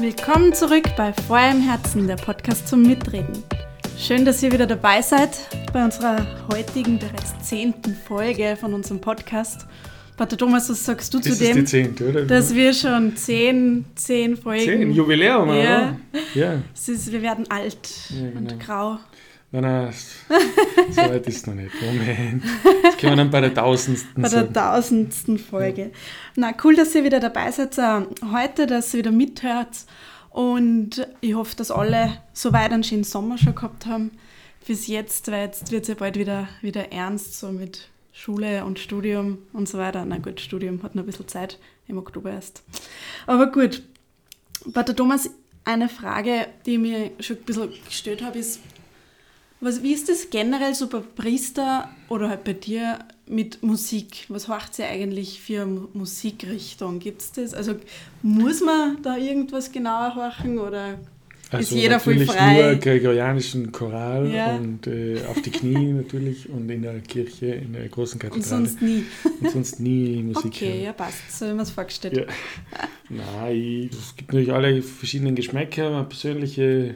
Willkommen zurück bei Feuer im Herzen, der Podcast zum Mitreden. Schön, dass ihr wieder dabei seid bei unserer heutigen, bereits zehnten Folge von unserem Podcast. Pater Thomas, was sagst du Das zu dem, zehnte, oder? dass wir schon zehn, zehn Folgen... Zehn, Jubiläum, Ja. oder? Ja. Es ist, wir werden alt Ja, genau. und grau. Nein, nein, so weit ist es noch nicht. Moment. Das können wir dann bei der tausendsten Bei der sagen. tausendsten Folge. Na, cool, dass ihr wieder dabei seid äh, heute, dass ihr wieder mithört. Und ich hoffe, dass alle soweit einen schönen Sommer schon gehabt haben. Bis jetzt, weil jetzt wird es ja bald wieder, wieder ernst, so mit Schule und Studium und so weiter. Na gut, Studium hat noch ein bisschen Zeit, im Oktober erst. Aber gut, Pater Thomas, eine Frage, die ich mir schon ein bisschen gestellt habe, ist, was, wie ist das generell so bei Priester oder halt bei dir mit Musik? Was macht ihr eigentlich für Mu- Musikrichtung? Gibt es das? Also muss man da irgendwas genauer horchen oder Also ist jeder voll natürlich frei? nur gregorianischen Choral Ja. und äh, auf die Knie natürlich und in der Kirche, in der großen und Kathedrale. sonst nie? Und sonst nie Musik Okay, hören. ja passt, so wie man es vorgestellt. Ja. Nein, es gibt natürlich alle verschiedenen Geschmäcker. Meine persönliche,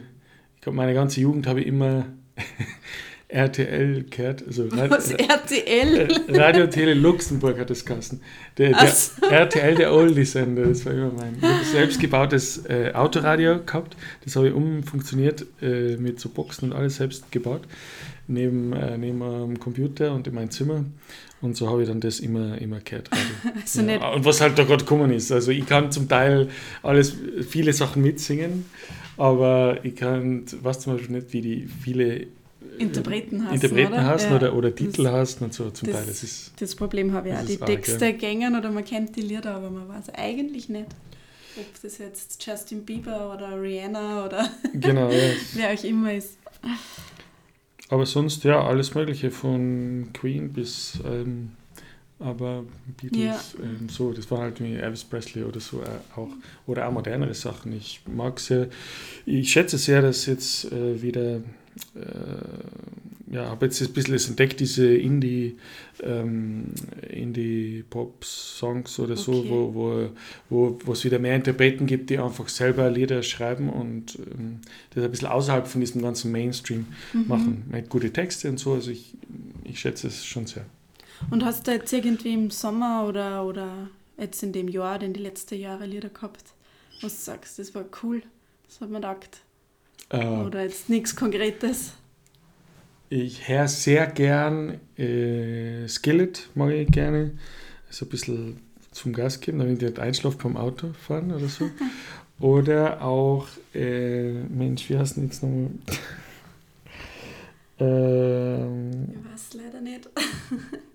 ich glaube, meine ganze Jugend habe ich immer RTL gehört. Also Rad- Was RTL? äh, Radio Tele Luxemburg hat das geheißen. Der, der so. RTL, der Oldie-Sender, das war immer mein. Ich habe selbstgebautes äh, Autoradio gehabt. Das habe ich umfunktioniert äh, mit so Boxen und alles selbst gebaut. Neben, äh, neben dem Computer und in mein Zimmer. Und so habe ich dann das immer, immer gehört. Also Ja, und was halt da gerade gekommen ist. Also ich kann zum Teil alles, viele Sachen mitsingen, aber ich kann, weiß zum Beispiel nicht, wie die viele Interpreten hast. Interpreten oder? hast Ja. oder, oder Titel Das- hast und so zum das- Teil. Das ist, Das Problem habe ich auch. Die arg, Texte gängen oder man kennt die Lieder, aber man weiß eigentlich nicht, ob das jetzt Justin Bieber oder Rihanna oder genau, ja. wer auch immer ist. Aber sonst, ja, alles Mögliche von Queen bis, ähm, aber Beatles, ähm, so, das war halt wie Elvis Presley oder so äh, auch, oder auch modernere Sachen. Ich mag sehr, ich schätze sehr, dass jetzt äh, wieder, äh, ja, habe jetzt ein bisschen entdeckt, diese Indie, ähm, Indie-Pop-Songs oder so, Okay. wo, wo, wo, wo es wieder mehr Interpreten gibt, die einfach selber Lieder schreiben und ähm, das ein bisschen außerhalb von diesem ganzen Mainstream Mhm. machen. Mit gute Texte und so, also ich, ich schätze es schon sehr. Und hast du jetzt irgendwie im Sommer oder, oder jetzt in dem Jahr, denn die letzten Jahre Lieder gehabt, was du sagst, das war cool, das hat mir gedacht. Äh, Oder jetzt nichts Konkretes. ich höre sehr gern äh, Skillet, mag ich gerne. So ein bisschen zum Gas geben, damit ich nicht einschlafe beim Auto fahren oder so. Oder auch, äh, Mensch, wie heißt denn jetzt nochmal? ähm, Ich weiß leider nicht.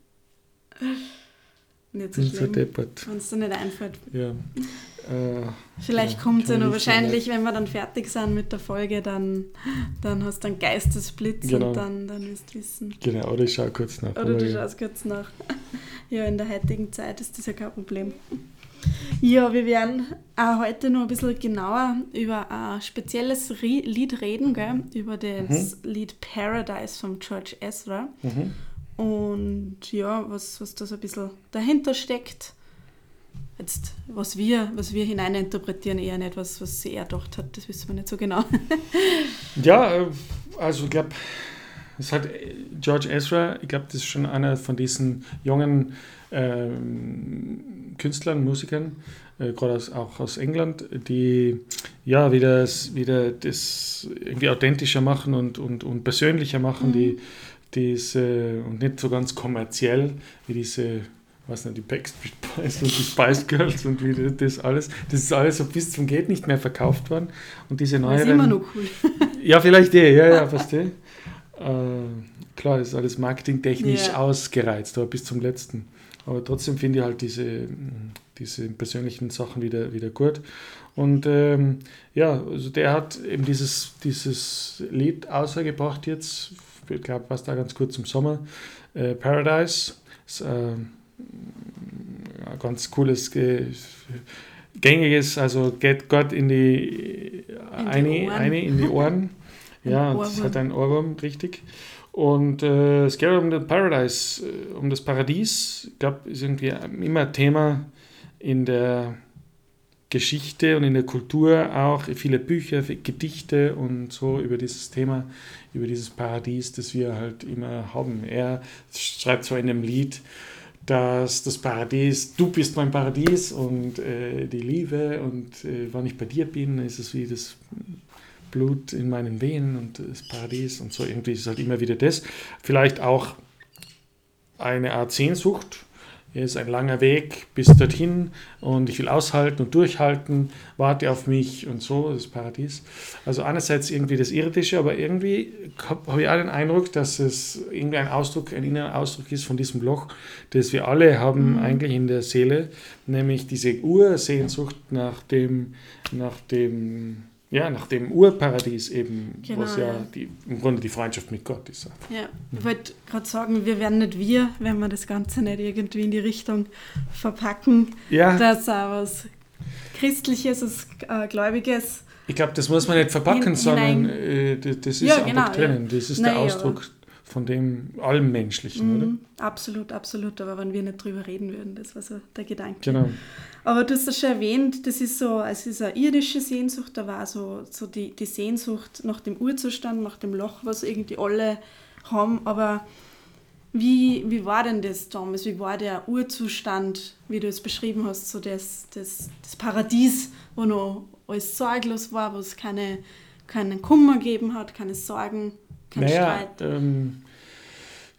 nicht so nicht so deppert. wenn es dir nicht einfällt. Ja. Äh, Vielleicht Ja, kommt es ja noch nicht wahrscheinlich, wenn wir dann fertig sind mit der Folge, dann, dann hast du einen Geistesblitz Genau. und dann, dann wirst du wissen. genau, oder ich schaue kurz nach. Oder du ja. schaust kurz nach. Ja, in der heutigen Zeit ist das ja kein Problem. Ja, wir werden auch heute noch ein bisschen genauer über ein spezielles Lied reden, gell? über das Lied Paradise von George Ezra. Mhm. Und ja, was, was da so ein bisschen dahinter steckt. Jetzt, was wir, was wir hineininterpretieren, eher nicht, was, was sie er gedacht hat, das wissen wir nicht so genau. Ja, äh, also ich glaube, es hat äh, George Ezra, ich glaube, das ist schon einer von diesen jungen ähm, Künstlern, Musikern, äh, gerade auch aus England, die ja wieder, das- wieder das irgendwie authentischer machen und, und, und persönlicher machen, Mhm. die diese und nicht so ganz kommerziell wie diese was nicht, die Backstreet Boys und die Spice Girls und wie das alles, das ist alles so bis zum geht nicht mehr verkauft worden und diese Das ist immer noch cool. ja, vielleicht eh, ja, ja, verstehe. Äh, klar, das ist alles marketingtechnisch Ja. ausgereizt, aber bis zum letzten. Aber trotzdem finde ich halt diese, diese persönlichen Sachen wieder, wieder gut. Und ähm, ja, also der hat eben dieses, dieses Lied ausgebracht jetzt, ich glaube, was da ganz kurz im Sommer, äh, Paradise. Ist, äh, ganz cooles, ge- gängiges, also geht Gott in die, eine, Ohren. eine in die Ohren. Ja, es Ohrwurm. hat einen Ohrwurm, richtig. Und äh, es geht um das Paradise, äh, um das Paradies. Ich glaube, ist irgendwie immer Thema in der Geschichte und in der Kultur auch viele Bücher, Gedichte und so über dieses Thema, über dieses Paradies, das wir halt immer haben. Er schreibt zwar in dem Lied, dass das Paradies, du bist mein Paradies und äh, die Liebe und äh, wann ich bei dir bin, ist es wie das Blut in meinen Venen und das Paradies und so irgendwie ist es halt immer wieder das. Vielleicht auch eine Art Sehnsucht es ist ein langer Weg bis dorthin und ich will aushalten und durchhalten, warte auf mich und so, das Paradies. Also einerseits irgendwie das Irdische, aber irgendwie habe ich auch den Eindruck, dass es irgendwie ein Ausdruck, ein innerer Ausdruck ist von diesem Loch, das wir alle haben mhm. eigentlich in der Seele, nämlich diese Ursehnsucht nach dem, nach dem ja, nach dem Urparadies eben, genau, was ja, ja, Die, im Grunde die Freundschaft mit Gott ist. Ja, ich wollte gerade sagen, wir werden nicht wir, wenn wir das Ganze nicht irgendwie in die Richtung verpacken, ja. dass auch was Christliches, was äh, Gläubiges. Ich glaube, das muss man nicht verpacken, hin, sondern äh, das ist ja, einfach genau, drinnen. Das ist Nein, der Ausdruck von dem allem Menschlichen, mhm, oder? Absolut, absolut. Aber wenn wir nicht drüber reden würden, das war so der Gedanke. Genau. Aber du hast das schon erwähnt, das ist so, es ist eine irdische Sehnsucht, da war so, so die, die Sehnsucht nach dem Urzustand, nach dem Loch, was irgendwie alle haben. Aber wie, wie war denn das, Thomas? Wie war der Urzustand, wie du es beschrieben hast, so das, das, das Paradies, wo noch alles sorglos war, wo es keine, keinen Kummer gegeben hat, keine Sorgen? Kein naja, Streit. Ähm,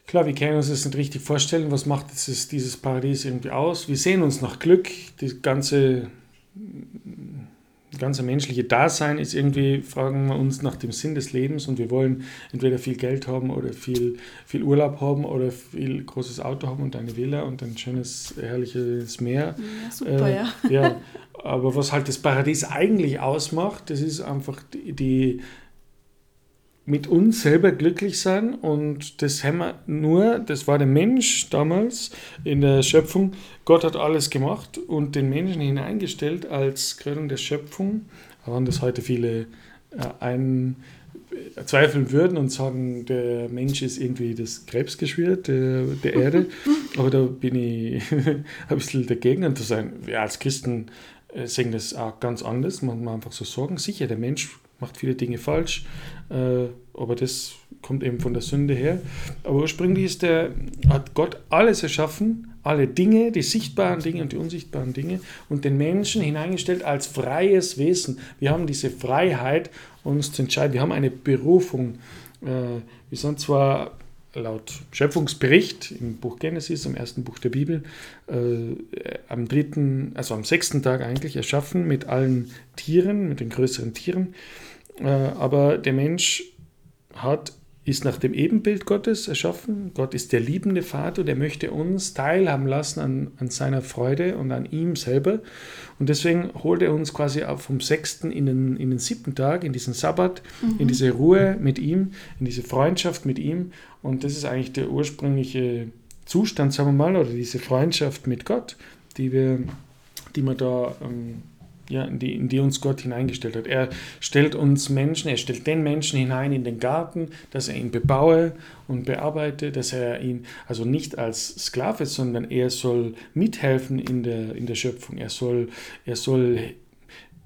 klar, wir können uns das nicht richtig vorstellen. Was macht dieses, dieses Paradies irgendwie aus? Wir sehen uns nach Glück. Das ganze, ganze menschliche Dasein ist irgendwie, fragen wir uns nach dem Sinn des Lebens und wir wollen entweder viel Geld haben oder viel, viel Urlaub haben oder viel großes Auto haben und eine Villa und ein schönes, herrliches Meer. Ja, super, äh, ja. ja. Aber was halt das Paradies eigentlich ausmacht, das ist einfach die, die mit uns selber glücklich sein und das haben wir nur, das war der Mensch damals in der Schöpfung. Gott hat alles gemacht und den Menschen hineingestellt als Krönung der Schöpfung. Wenn das heute viele äh, ein, äh, zweifeln würden und sagen, der Mensch ist irgendwie das Krebsgeschwür der, der Erde. Aber da bin ich ein bisschen dagegen und zu sein, wir als Christen äh, sehen das auch ganz anders, man muss einfach so sagen. Sicher, der Mensch macht viele Dinge falsch, äh, aber das kommt eben von der Sünde her. Aber ursprünglich ist der, hat Gott alles erschaffen, alle Dinge, die sichtbaren Dinge und die unsichtbaren Dinge und den Menschen hineingestellt als freies Wesen. Wir haben diese Freiheit, uns zu entscheiden. Wir haben eine Berufung. Äh, wir sind zwar laut Schöpfungsbericht im Buch Genesis, im ersten Buch der Bibel, äh, am dritten, also am sechsten Tag eigentlich erschaffen mit allen Tieren, mit den größeren Tieren. Äh, aber der Mensch hat, ist nach dem Ebenbild Gottes erschaffen. Gott ist der liebende Vater, der möchte uns teilhaben lassen an, an seiner Freude und an ihm selber. Und deswegen holt er uns quasi vom sechsten in den, in den siebten Tag, in diesen Sabbat, mhm. in diese Ruhe mit ihm, in diese Freundschaft mit ihm. Und das ist eigentlich der ursprüngliche Zustand, sagen wir mal, oder diese Freundschaft mit Gott, die wir, die wir da ähm, ja, in, die, in die uns Gott hineingestellt hat. Er stellt uns Menschen, er stellt den Menschen hinein in den Garten, dass er ihn bebaue und bearbeite, dass er ihn also nicht als Sklave, sondern er soll mithelfen in der, in der Schöpfung. Er soll, er soll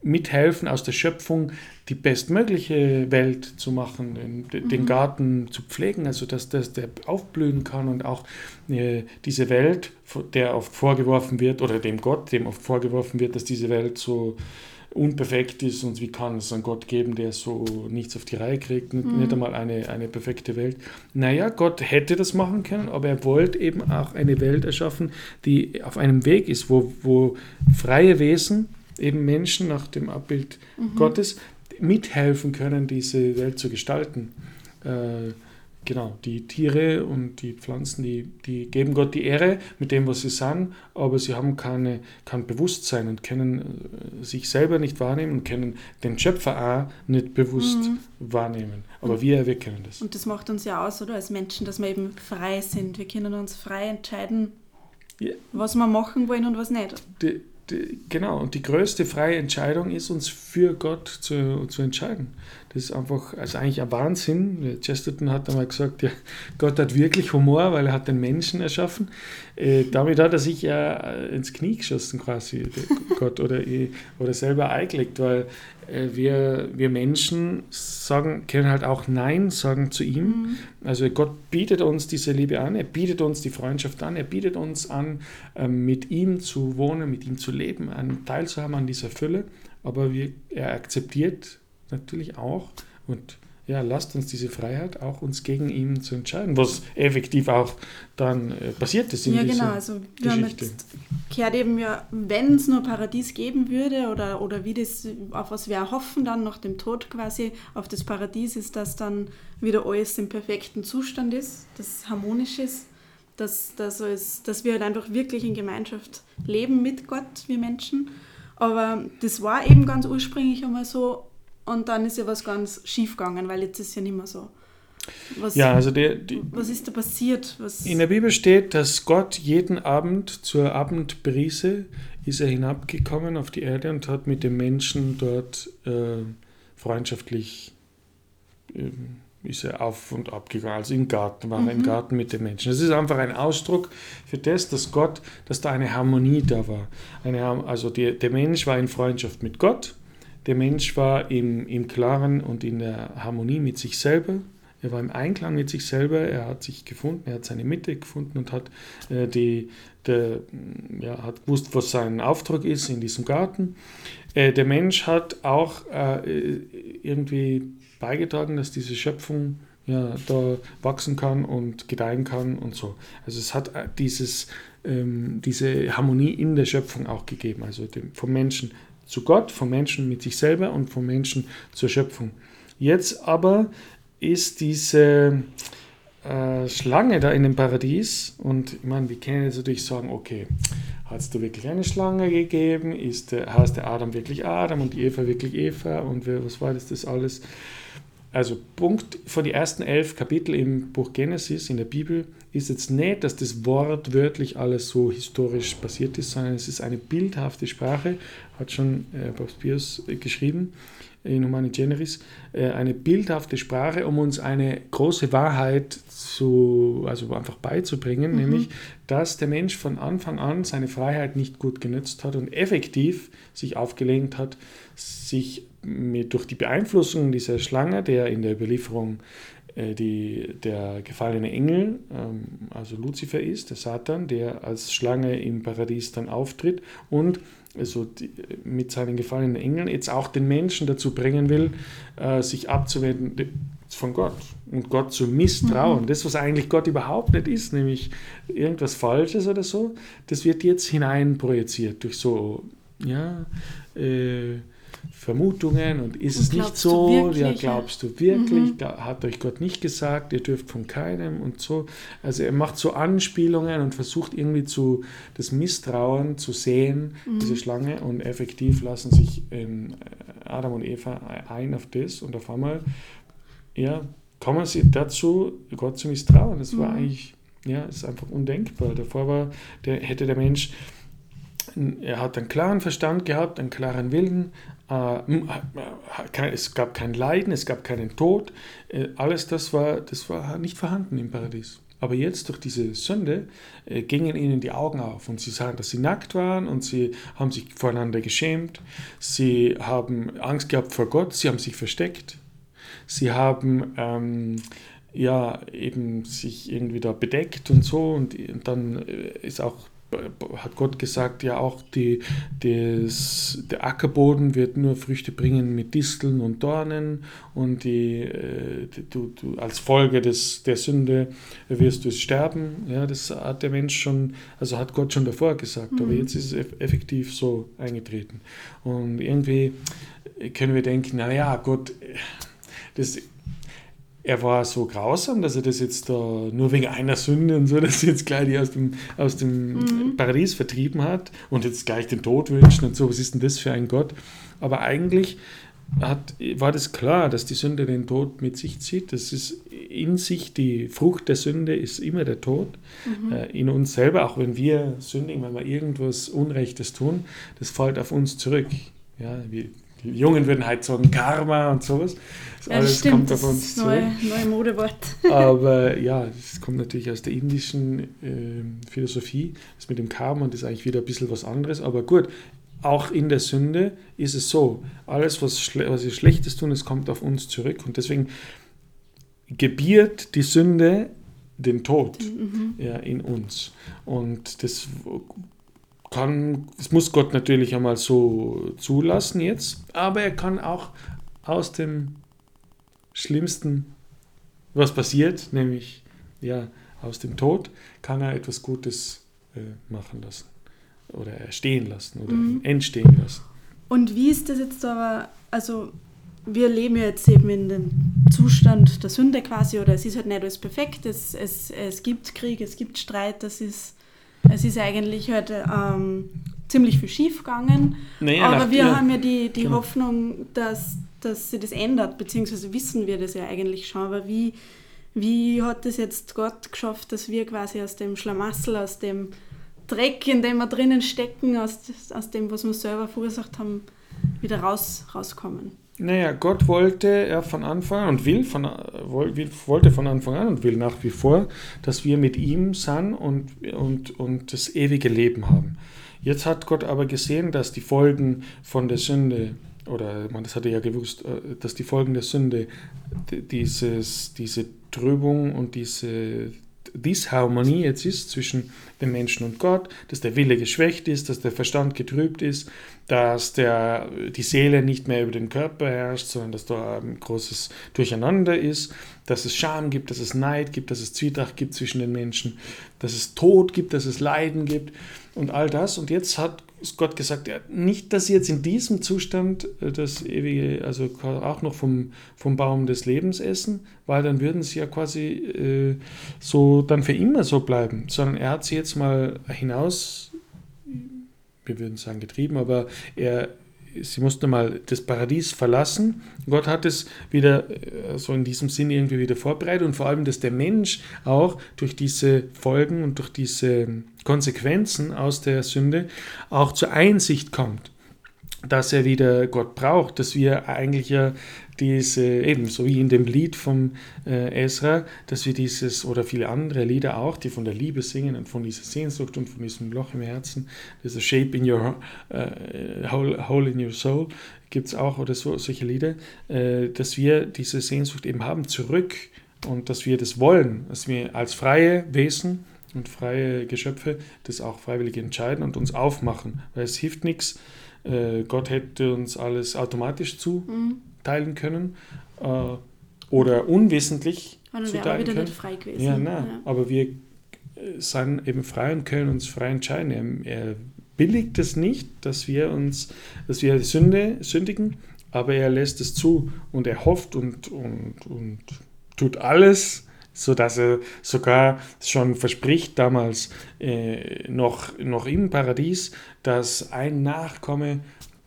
mithelfen, aus der Schöpfung die bestmögliche Welt zu machen, den, mhm. Garten zu pflegen, also dass, dass der aufblühen kann und auch äh, diese Welt, der oft vorgeworfen wird, oder dem Gott, dem oft vorgeworfen wird, dass diese Welt so unperfekt ist und wie kann es einen Gott geben, der so nichts auf die Reihe kriegt, nicht, mhm. nicht einmal eine, eine perfekte Welt. Naja, Gott hätte das machen können, aber er wollte eben auch eine Welt erschaffen, die auf einem Weg ist, wo, wo freie Wesen, eben Menschen nach dem Abbild mhm. Gottes mithelfen können, diese Welt zu gestalten. Äh, genau, die Tiere und die Pflanzen, die, die geben Gott die Ehre mit dem, was sie sagen, aber sie haben keine, kein Bewusstsein und können äh, sich selber nicht wahrnehmen und können den Schöpfer auch nicht bewusst mhm. wahrnehmen. Aber wir, wir können das. Und das macht uns ja aus, oder, als Menschen, dass wir eben frei sind. Wir können uns frei entscheiden, ja. was wir machen wollen und was nicht. Die, genau, und die größte freie Entscheidung ist, uns für Gott zu, zu entscheiden. Das ist einfach, also eigentlich ein Wahnsinn. Chesterton hat einmal gesagt, ja, Gott hat wirklich Humor, weil er hat den Menschen erschaffen. Äh, damit hat er sich ja ins Knie geschossen quasi, Gott, oder, oder selber eingelegt, weil äh, wir, wir Menschen sagen, können halt auch Nein sagen zu ihm. Mhm. Also Gott bietet uns diese Liebe an, er bietet uns die Freundschaft an, er bietet uns an, ähm, mit ihm zu wohnen, mit ihm zu leben, einen Teil zu haben an dieser Fülle. Aber wir, er akzeptiert natürlich auch und ja, lasst uns diese Freiheit auch uns gegen ihn zu entscheiden, was effektiv auch dann äh, passiert ist in Ja, genau, also jetzt gehört eben ja, wenn es nur Paradies geben würde oder, oder wie das, auf was wir hoffen dann nach dem Tod quasi, auf das Paradies ist, dass dann wieder alles im perfekten Zustand ist, das harmonisch ist, dass, dass, alles, dass wir halt einfach wirklich in Gemeinschaft leben mit Gott, wir Menschen. Aber das war eben ganz ursprünglich einmal so und dann ist ja was ganz schief gegangen, weil jetzt ist ja nicht mehr so. Was, ja, also der, die, was ist da passiert? Was in der Bibel steht, dass Gott jeden Abend zur Abendbrise ist er hinabgekommen auf die Erde und hat mit den Menschen dort äh, freundschaftlich äh, ist er auf und ab gegangen. Also im Garten war mhm. er im mhm. Garten mit den Menschen. Das ist einfach ein Ausdruck für das, dass Gott, dass da eine Harmonie da war. Eine, also die, der Mensch war in Freundschaft mit Gott der Mensch war im, im Klaren und in der Harmonie mit sich selber. Er war im Einklang mit sich selber, er hat sich gefunden, er hat seine Mitte gefunden und hat, äh, die, der, ja, hat gewusst, was sein Auftrag ist in diesem Garten. Äh, der Mensch hat auch äh, irgendwie beigetragen, dass diese Schöpfung ja, da wachsen kann und gedeihen kann und so. Also es hat äh, dieses, ähm, diese Harmonie in der Schöpfung auch gegeben, also dem, vom Menschen zu Gott, vom Menschen mit sich selber und vom Menschen zur Schöpfung. Jetzt aber ist diese äh, Schlange da in dem Paradies und ich meine, wir können jetzt natürlich sagen, okay, hast du wirklich eine Schlange gegeben? Ist der, heißt der Adam wirklich Adam und die Eva wirklich Eva und was war das, das alles? Also Punkt von den ersten elf Kapitel im Buch Genesis in der Bibel ist jetzt nicht, dass das wortwörtlich alles so historisch passiert ist, sondern es ist eine bildhafte Sprache, hat schon äh, Papst Pius geschrieben in Humani Generis, äh, eine bildhafte Sprache, um uns eine große Wahrheit zu, also einfach beizubringen, mhm. nämlich, dass der Mensch von Anfang an seine Freiheit nicht gut genützt hat und effektiv sich aufgelehnt hat, sich mit, durch die Beeinflussung dieser Schlange, der in der Überlieferung äh, die, der gefallene Engel, ähm, also Luzifer ist, der Satan, der als Schlange im Paradies dann auftritt und also die, mit seinen gefallenen Engeln jetzt auch den Menschen dazu bringen will, äh, sich abzuwenden von Gott und Gott zu misstrauen. Mhm. Das, was eigentlich Gott überhaupt nicht ist, nämlich irgendwas Falsches oder so, das wird jetzt hineinprojiziert durch so, ja, äh, Vermutungen und ist und es nicht so, ja, glaubst du wirklich, mhm. hat euch Gott nicht gesagt, ihr dürft von keinem und so. Also er macht so Anspielungen und versucht irgendwie zu das Misstrauen zu sehen, mhm. diese Schlange, und effektiv lassen sich ähm, Adam und Eva ein auf das und auf einmal, ja, kommen sie dazu, Gott zu misstrauen. Das war mhm. eigentlich, ja, ist einfach undenkbar. Davor war, der, hätte der Mensch er hat einen klaren Verstand gehabt, einen klaren Willen, äh, es gab kein Leiden, es gab keinen Tod. Äh, alles das war, das war nicht vorhanden im Paradies. Aber jetzt durch diese Sünde äh, gingen ihnen die Augen auf und sie sahen, dass sie nackt waren und sie haben sich voreinander geschämt. Sie haben Angst gehabt vor Gott, sie haben sich versteckt. Sie haben ähm, ja eben sich irgendwie da bedeckt und so und, und dann ist auch hat Gott gesagt, ja auch die, des, der Ackerboden wird nur Früchte bringen mit Disteln und Dornen und die, äh, du, du, als Folge des, der Sünde wirst du sterben. Ja, das hat der Mensch schon, also hat Gott schon davor gesagt, mhm. aber jetzt ist es effektiv so eingetreten. Und irgendwie können wir denken, naja, Gott, das er war so grausam, dass er das jetzt da nur wegen einer Sünde und so, dass er jetzt gleich die aus dem, aus dem mhm. Paradies vertrieben hat und jetzt gleich den Tod wünschen und so. Was ist denn das für ein Gott? Aber eigentlich hat, war das klar, dass die Sünde den Tod mit sich zieht. Das ist in sich die Frucht der Sünde ist immer der Tod. Mhm. Äh, in uns selber, auch wenn wir sündigen, wenn wir irgendwas Unrechtes tun, das fällt auf uns zurück. Ja, wir die Jungen würden halt sagen Karma und sowas. Das ja, alles stimmt, kommt auf uns zurück. Neue, neue Modewort. Aber ja, es kommt natürlich aus der indischen äh, Philosophie. Das mit dem Karma und das ist eigentlich wieder ein bisschen was anderes. Aber gut, auch in der Sünde ist es so, alles, was, schle was wir Schlechtes tun, es kommt auf uns zurück. Und deswegen gebiert die Sünde den Tod mhm. ja, in uns. Und das kann, das muss Gott natürlich einmal so zulassen jetzt, aber er kann auch aus dem Schlimmsten, was passiert, nämlich ja, aus dem Tod, kann er etwas Gutes äh, machen lassen oder stehen lassen oder mhm. entstehen lassen. Und wie ist das jetzt aber, also wir leben ja jetzt eben in dem Zustand der Sünde quasi, oder es ist halt nicht alles perfekt, es, es, es gibt Krieg, es gibt Streit, das ist, es ist eigentlich halt ähm, ziemlich viel schief gegangen. Naja, aber wir ja. haben ja die, die genau. Hoffnung, dass, dass sich das ändert, beziehungsweise wissen wir das ja eigentlich schon, aber wie, wie hat es jetzt Gott geschafft, dass wir quasi aus dem Schlamassel, aus dem Dreck, in dem wir drinnen stecken, aus, aus dem, was wir selber verursacht haben, wieder raus, rauskommen? Naja, Gott wollte er von Anfang an und will von, wollte von Anfang an und will nach wie vor, dass wir mit ihm sind und, und, und das ewige Leben haben. Jetzt hat Gott aber gesehen, dass die Folgen von der Sünde, oder man, das hatte ja gewusst, äh, dass die Folgen der Sünde dieses, diese Trübung und diese Disharmonie jetzt ist zwischen dem Menschen und Gott, dass der Wille geschwächt ist, dass der Verstand getrübt ist, dass der, die Seele nicht mehr über den Körper herrscht, sondern dass da ein großes Durcheinander ist, dass es Scham gibt, dass es Neid gibt, dass es Zwietracht gibt zwischen den Menschen, dass es Tod gibt, dass es Leiden gibt und all das. Und jetzt hat Gott gesagt, ja, nicht, dass sie jetzt in diesem Zustand äh, das ewige, also auch noch vom, vom Baum des Lebens essen, weil dann würden sie ja quasi äh, so dann für immer so bleiben, sondern er hat sie jetzt mal hinaus, wir würden sagen getrieben, aber er sie musste mal das Paradies verlassen. Gott hat es wieder äh, so in diesem Sinne irgendwie wieder vorbereitet und vor allem, dass der Mensch auch durch diese Folgen und durch diese Konsequenzen aus der Sünde auch zur Einsicht kommt dass er wieder Gott braucht, dass wir eigentlich ja diese, eben so wie in dem Lied vom äh, Ezra, dass wir dieses oder viele andere Lieder auch, die von der Liebe singen und von dieser Sehnsucht und von diesem Loch im Herzen, dieser Shape in your, äh, hole, hole in your soul, gibt es auch oder so, solche Lieder, äh, dass wir diese Sehnsucht eben haben zurück und dass wir das wollen, dass wir als freie Wesen und freie Geschöpfe das auch freiwillig entscheiden und uns aufmachen, weil es hilft nichts, äh, Gott hätte uns alles automatisch zuteilen können äh, oder unwissentlich und zuteilen können. Nicht frei gewesen. Ja, nein, ja. aber wir äh, sind eben frei und können uns frei entscheiden. Er, er billigt es nicht, dass wir uns, dass wir Sünde sündigen, aber er lässt es zu und er hofft und, und, und tut alles, so dass er sogar schon verspricht damals äh, noch, noch im Paradies, dass ein Nachkomme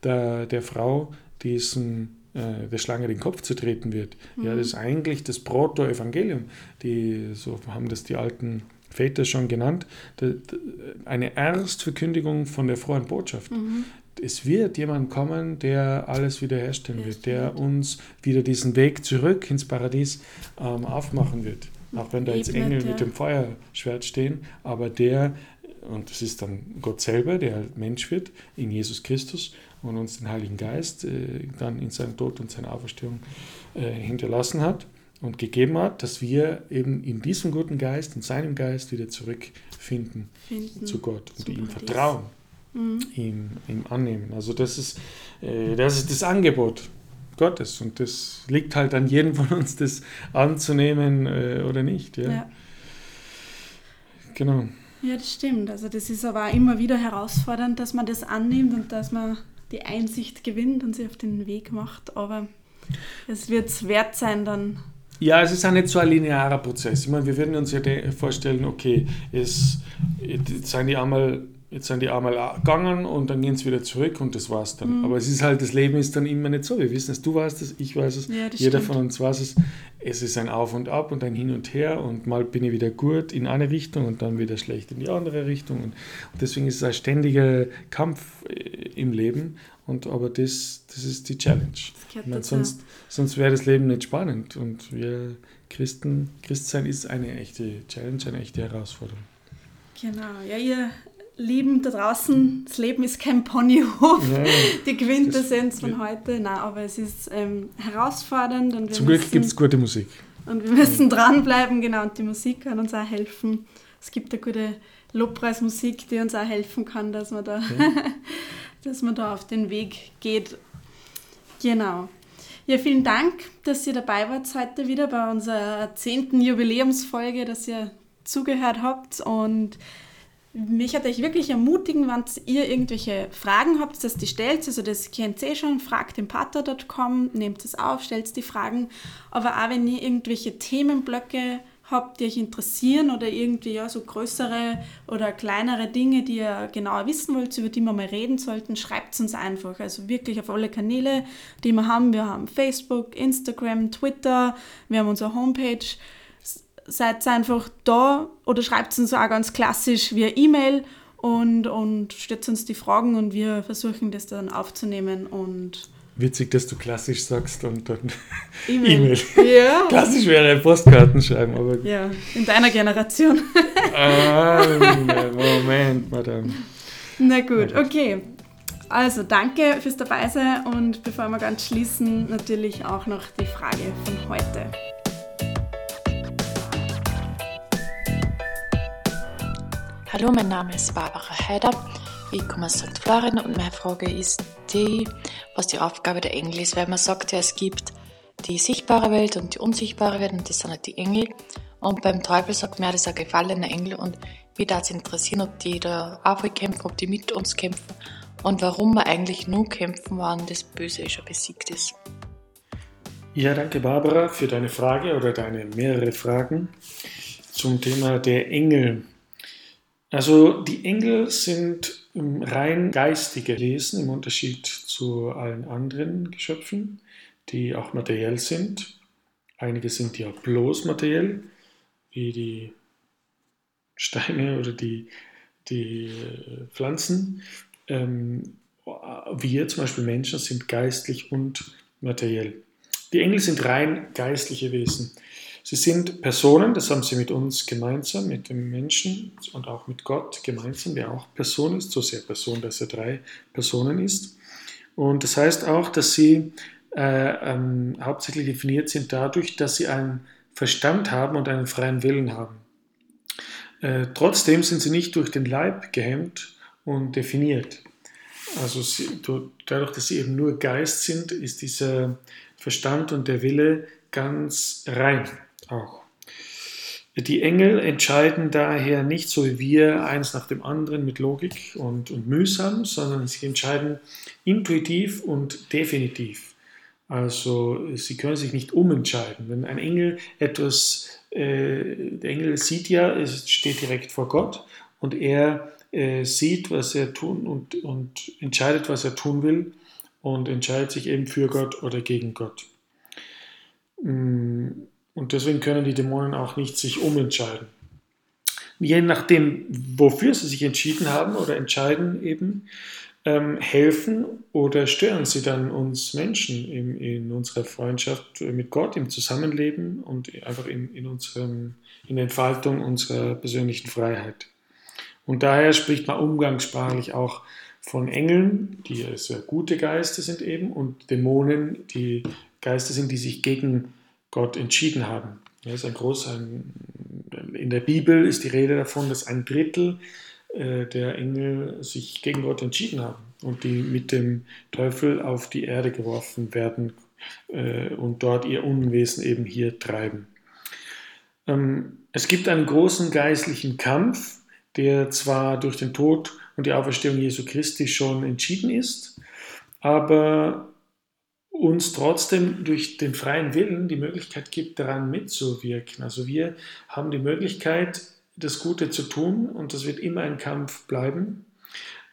der, der Frau diesen äh, der Schlange den Kopf zu treten wird. Mhm. Ja, das ist eigentlich das Proto-Evangelium. Die, so haben das die alten Väter schon genannt, eine Erstverkündigung von der frohen Botschaft. Mhm. Es wird jemand kommen, der alles wiederherstellen wird, der uns wieder diesen Weg zurück ins Paradies ähm, aufmachen wird. Auch wenn da jetzt Engel mit dem Feuerschwert stehen, aber der, und das ist dann Gott selber, der Mensch wird, in Jesus Christus und uns den Heiligen Geist äh, dann in seinem Tod und seiner Auferstehung äh, hinterlassen hat und gegeben hat, dass wir eben in diesem guten Geist, in seinem Geist wieder zurückfinden Finden. zu Gott und Super ihm vertrauen, mhm. ihm, ihm annehmen. Also das ist, äh, das ist das Angebot Gottes. Und das liegt halt an jedem von uns, das anzunehmen äh, oder nicht. Ja. ja. Genau. Ja, das stimmt. Also das ist aber auch immer wieder herausfordernd, dass man das annimmt und dass man die Einsicht gewinnt und sich auf den Weg macht. Aber es wird es wert sein, dann. Ja, es ist auch nicht so ein linearer Prozess. Ich meine, wir würden uns ja vorstellen, okay, es, jetzt sind die einmal jetzt sind die einmal gegangen und dann gehen sie wieder zurück und das war's dann. Mhm. Aber es ist halt, das Leben ist dann immer nicht so. Wir wissen es, du weißt es, ich weiß es, ja, jeder stimmt. von uns weiß es. es ist ein Auf und Ab und ein Hin und Her und mal bin ich wieder gut in eine Richtung und dann wieder schlecht in die andere Richtung. Und deswegen ist es ein ständiger Kampf äh, im Leben. Und aber das, das ist die Challenge. Meine, sonst, sonst wäre das Leben nicht spannend. Und wir Christen, Christsein ist eine echte Challenge, eine echte Herausforderung. Genau, ja, ihr Lieben da draußen, das Leben ist kein Ponyhof, ja, die Quintessenz von heute. Nein, aber es ist ähm, herausfordernd. Und Zum Glück gibt es gute Musik. Und wir müssen dranbleiben, genau, und die Musik kann uns auch helfen. Es gibt eine gute Lobpreismusik, die uns auch helfen kann, dass man da, ja. dass man da auf den Weg geht. Genau. Ja, vielen Dank, dass ihr dabei wart heute wieder bei unserer zehnten Jubiläumsfolge, dass ihr zugehört habt und mich hat euch wirklich ermutigen, wenn ihr irgendwelche Fragen habt, dass die stellt. Also das kennt ihr eh schon, fragt im pater.com, nehmt es auf, stellt die Fragen. Aber auch wenn ihr irgendwelche Themenblöcke habt, die euch interessieren oder irgendwie ja, so größere oder kleinere Dinge, die ihr genauer wissen wollt, über die wir mal reden sollten, schreibt es uns einfach. Also wirklich auf alle Kanäle, die wir haben. Wir haben Facebook, Instagram, Twitter, wir haben unsere Homepage seid einfach da oder schreibt uns auch ganz klassisch via E-Mail und, und stellt uns die Fragen und wir versuchen das dann aufzunehmen und Witzig, dass du klassisch sagst und dann E-Mail. E ja. klassisch wäre ein Postkarten schreiben, aber. Ja, in deiner Generation. ah, Moment, Madame. Na gut, okay. Also danke fürs Dabeisein und bevor wir ganz schließen, natürlich auch noch die Frage von heute. Hallo, mein Name ist Barbara Heider. Ich komme aus St. Florian und meine Frage ist die, was die Aufgabe der Engel ist, weil man sagt ja, es gibt die sichtbare Welt und die unsichtbare Welt und das sind halt die Engel. Und beim Teufel sagt man, das ist ein gefallener Engel und mich würde es interessieren, ob die da auch kämpfen, ob die mit uns kämpfen und warum wir eigentlich nur kämpfen, wann das Böse schon besiegt ist. Ja, danke Barbara für deine Frage oder deine mehrere Fragen zum Thema der Engel. Also die Engel sind rein geistige Wesen im Unterschied zu allen anderen Geschöpfen, die auch materiell sind. Einige sind ja bloß materiell, wie die Steine oder die, die äh, Pflanzen. Ähm, wir zum Beispiel Menschen sind geistlich und materiell. Die Engel sind rein geistliche Wesen. Sie sind Personen, das haben sie mit uns gemeinsam, mit dem Menschen und auch mit Gott gemeinsam, der auch Person ist, so sehr Person, dass er drei Personen ist. Und das heißt auch, dass sie äh, ähm, hauptsächlich definiert sind dadurch, dass sie einen Verstand haben und einen freien Willen haben. Äh, trotzdem sind sie nicht durch den Leib gehemmt und definiert. Also sie, dadurch, dass sie eben nur Geist sind, ist dieser Verstand und der Wille ganz rein auch. Die Engel entscheiden daher nicht so wie wir eins nach dem anderen mit Logik und, und mühsam, sondern sie entscheiden intuitiv und definitiv. Also sie können sich nicht umentscheiden. Wenn ein Engel etwas, äh, der Engel sieht ja, es steht direkt vor Gott und er äh, sieht, was er tun und, und entscheidet, was er tun will und entscheidet sich eben für Gott oder gegen Gott. Mm, und deswegen können die Dämonen auch nicht sich umentscheiden. Je nachdem, wofür sie sich entschieden haben oder entscheiden eben, ähm, helfen oder stören sie dann uns Menschen in, in, unserer Freundschaft mit Gott, im Zusammenleben und einfach in, in, unserem, in der Entfaltung unserer persönlichen Freiheit. Und daher spricht man umgangssprachlich auch von Engeln, die sehr gute Geister sind eben, und Dämonen, die Geister sind, die sich gegen Gott entschieden haben. Ja, ist ein großer, in der Bibel ist die Rede davon, dass ein Drittel äh, der Engel sich gegen Gott entschieden haben und die mit dem Teufel auf die Erde geworfen werden äh, und dort ihr Unwesen eben hier treiben. Ähm, es gibt einen großen geistlichen Kampf, der zwar durch den Tod und die Auferstehung Jesu Christi schon entschieden ist, aber uns trotzdem durch den freien Willen die Möglichkeit gibt, daran mitzuwirken. Also wir haben die Möglichkeit, das Gute zu tun und das wird immer ein Kampf bleiben,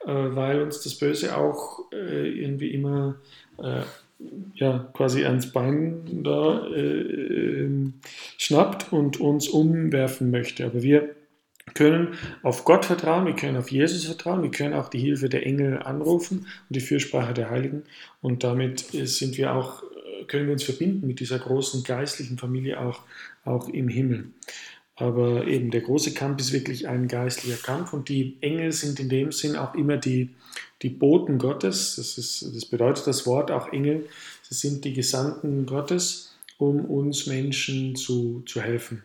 äh, weil uns das Böse auch äh, irgendwie immer äh, ja, quasi ans Bein da schnappt und uns umwerfen möchte. Aber wir können auf Gott vertrauen, wir können auf Jesus vertrauen, wir können auch die Hilfe der Engel anrufen und die Fürsprache der Heiligen. Und damit äh, sind wir auch, äh, können wir uns verbinden mit dieser großen geistlichen Familie auch, auch im Himmel. Aber eben der große Kampf ist wirklich ein geistlicher Kampf und die Engel sind in dem Sinn auch immer die, die Boten Gottes. Das, ist, das bedeutet das Wort auch Engel. Sie sind die Gesandten Gottes, um uns Menschen zu, zu helfen.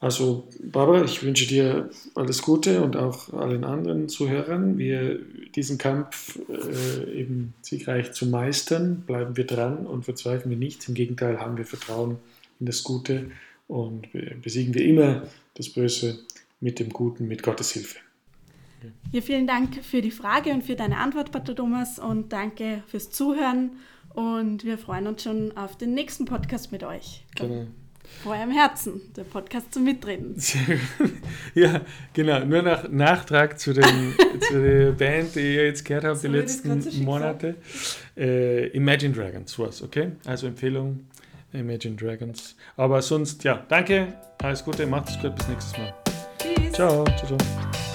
Also Barbara, ich wünsche dir alles Gute und auch allen anderen Zuhörern. Wir diesen Kampf äh, eben siegreich zu meistern, bleiben wir dran und verzweifeln wir nicht. Im Gegenteil haben wir Vertrauen in das Gute und besiegen wir immer das Böse mit dem Guten, mit Gottes Hilfe. Ja, vielen Dank für die Frage und für deine Antwort, Pater Thomas, und danke fürs Zuhören. Und wir freuen uns schon auf den nächsten Podcast mit euch. Genau. Vor eurem Herzen, der Podcast zum Mitreden. ja, genau. Nur nach Nachtrag zu, den, zu der Band, die ihr jetzt gehört habt, so die letzten so Monate. Äh, Imagine Dragons war es, okay? Also Empfehlung Imagine Dragons. Aber sonst, ja, danke, alles Gute, macht es gut, bis nächstes Mal. Tschüss. Ciao, ciao, ciao.